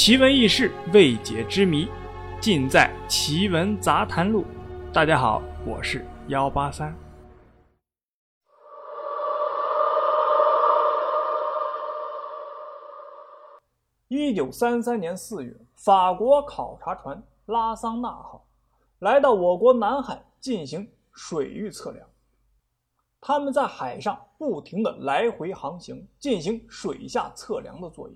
奇闻异事、未解之谜，尽在《奇闻杂谈录》。大家好，我是幺八三。一九三三年四月，法国考察船“拉桑纳号”来到我国南海进行水域测量。他们在海上不停的来回航行，进行水下测量的作业。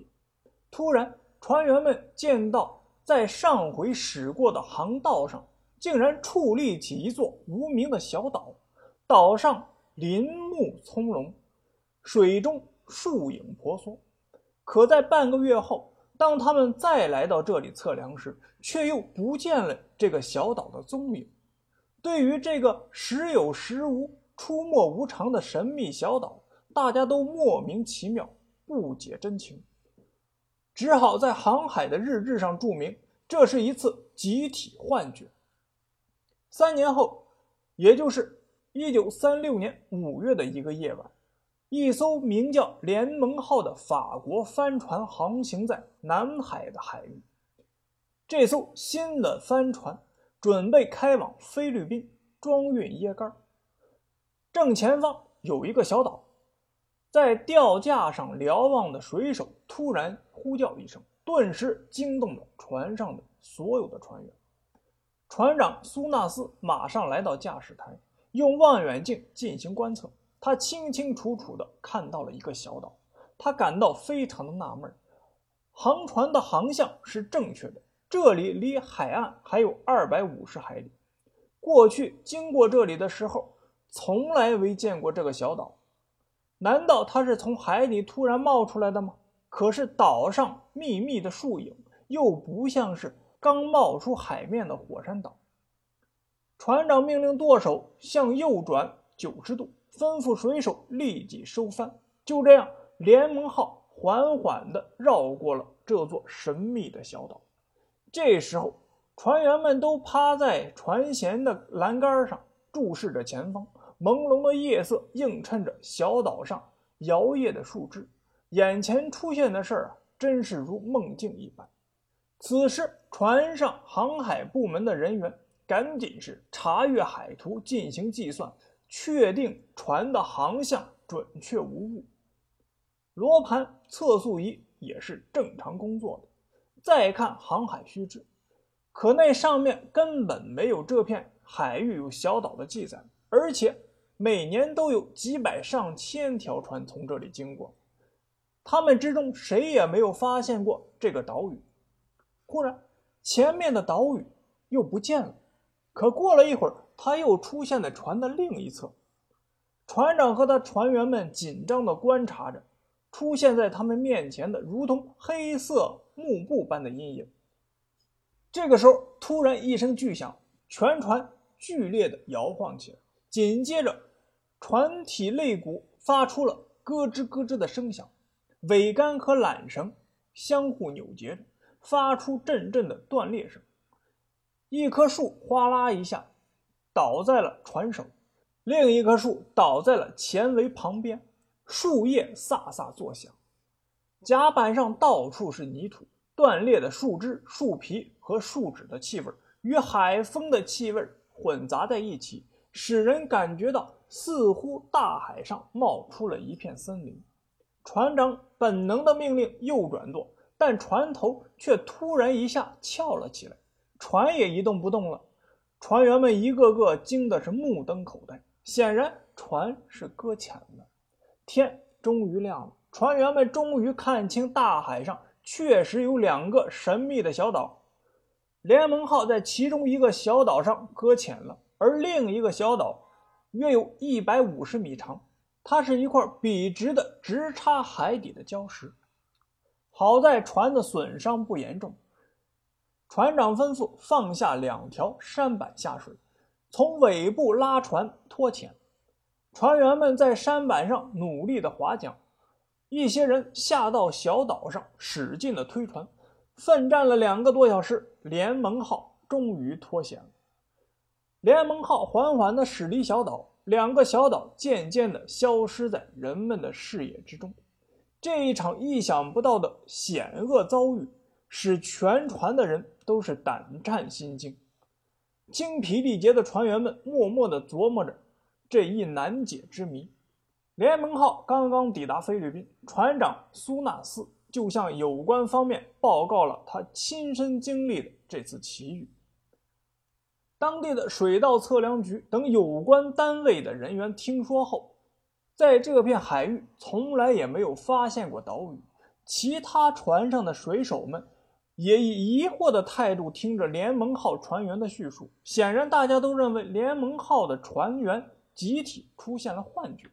突然，船员们见到在上回驶过的航道上，竟然矗立起一座无名的小岛，岛上林木葱茏，水中树影婆娑。可在半个月后，当他们再来到这里测量时，却又不见了这个小岛的踪影。对于这个时有时无、出没无常的神秘小岛，大家都莫名其妙，不解真情，只好在航海的日志上注明这是一次集体幻觉。三年后，也就是一九三六年五月的一个夜晚。一艘名叫“联盟号”的法国帆船航行在南海的海域。这艘新的帆船准备开往菲律宾装运椰干。正前方有一个小岛，在吊架上瞭望的水手突然呼叫一声，顿时惊动了船上的所有的船员。船长苏纳斯马上来到驾驶台，用望远镜进行观测。他清清楚楚地看到了一个小岛，他感到非常的纳闷航船的航向是正确的，这里离海岸还有二百五十海里。过去经过这里的时候，从来未见过这个小岛。难道它是从海里突然冒出来的吗？可是岛上密密的树影，又不像是刚冒出海面的火山岛。船长命令舵手向右转九十度。吩咐水手立即收帆。就这样，联盟号缓缓地绕过了这座神秘的小岛。这时候，船员们都趴在船舷的栏杆上，注视着前方。朦胧的夜色映衬着小岛上摇曳的树枝，眼前出现的事儿啊，真是如梦境一般。此时，船上航海部门的人员赶紧是查阅海图，进行计算。确定船的航向准确无误，罗盘测速仪也是正常工作的。再看航海须知，可那上面根本没有这片海域有小岛的记载，而且每年都有几百上千条船从这里经过，他们之中谁也没有发现过这个岛屿。忽然，前面的岛屿又不见了，可过了一会儿。他又出现在船的另一侧，船长和他船员们紧张地观察着出现在他们面前的如同黑色幕布般的阴影。这个时候，突然一声巨响，全船剧烈地摇晃起来，紧接着，船体肋骨发出了咯吱咯吱的声响，桅杆和缆绳相互扭结，发出阵阵的断裂声。一棵树哗啦一下。倒在了船首，另一棵树倒在了前桅旁边，树叶飒飒作响，甲板上到处是泥土，断裂的树枝、树皮和树脂的气味与海风的气味混杂在一起，使人感觉到似乎大海上冒出了一片森林。船长本能的命令右转舵，但船头却突然一下翘了起来，船也一动不动了。船员们一个个惊的是目瞪口呆，显然船是搁浅了。天终于亮了，船员们终于看清大海上确实有两个神秘的小岛。联盟号在其中一个小岛上搁浅了，而另一个小岛约有一百五十米长，它是一块笔直的直插海底的礁石。好在船的损伤不严重。船长吩咐放下两条舢板下水，从尾部拉船拖潜。船员们在舢板上努力地划桨，一些人下到小岛上使劲地推船。奋战了两个多小时，联盟号终于脱险了。联盟号缓缓地驶离小岛，两个小岛渐渐地消失在人们的视野之中。这一场意想不到的险恶遭遇。使全船的人都是胆战心惊。精疲力竭的船员们默默地琢磨着这一难解之谜。联盟号刚刚抵达菲律宾，船长苏纳斯就向有关方面报告了他亲身经历的这次奇遇。当地的水道测量局等有关单位的人员听说后，在这片海域从来也没有发现过岛屿。其他船上的水手们也以疑惑的态度听着联盟号船员的叙述。显然，大家都认为联盟号的船员集体出现了幻觉。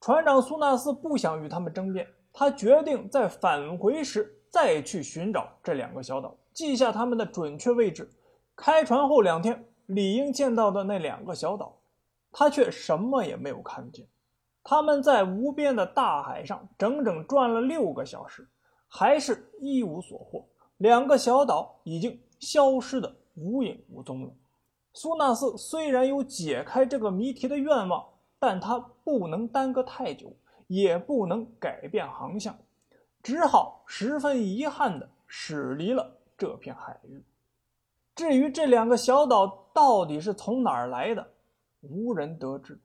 船长苏纳斯不想与他们争辩，他决定在返回时再去寻找这两个小岛，记下他们的准确位置。开船后两天，理应见到的那两个小岛，他却什么也没有看见。他们在无边的大海上整整转了六个小时，还是一无所获。两个小岛已经消失的无影无踪了。苏纳斯虽然有解开这个谜题的愿望，但他不能耽搁太久，也不能改变航向，只好十分遗憾地驶离了这片海域。至于这两个小岛到底是从哪儿来的，无人得知。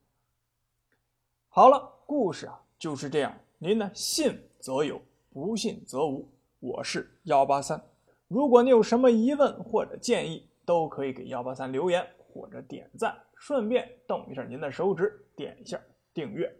好了，故事啊就是这样。您呢，信则有，不信则无。我是幺八三。如果你有什么疑问或者建议，都可以给幺八三留言或者点赞，顺便动一下您的手指，点一下订阅。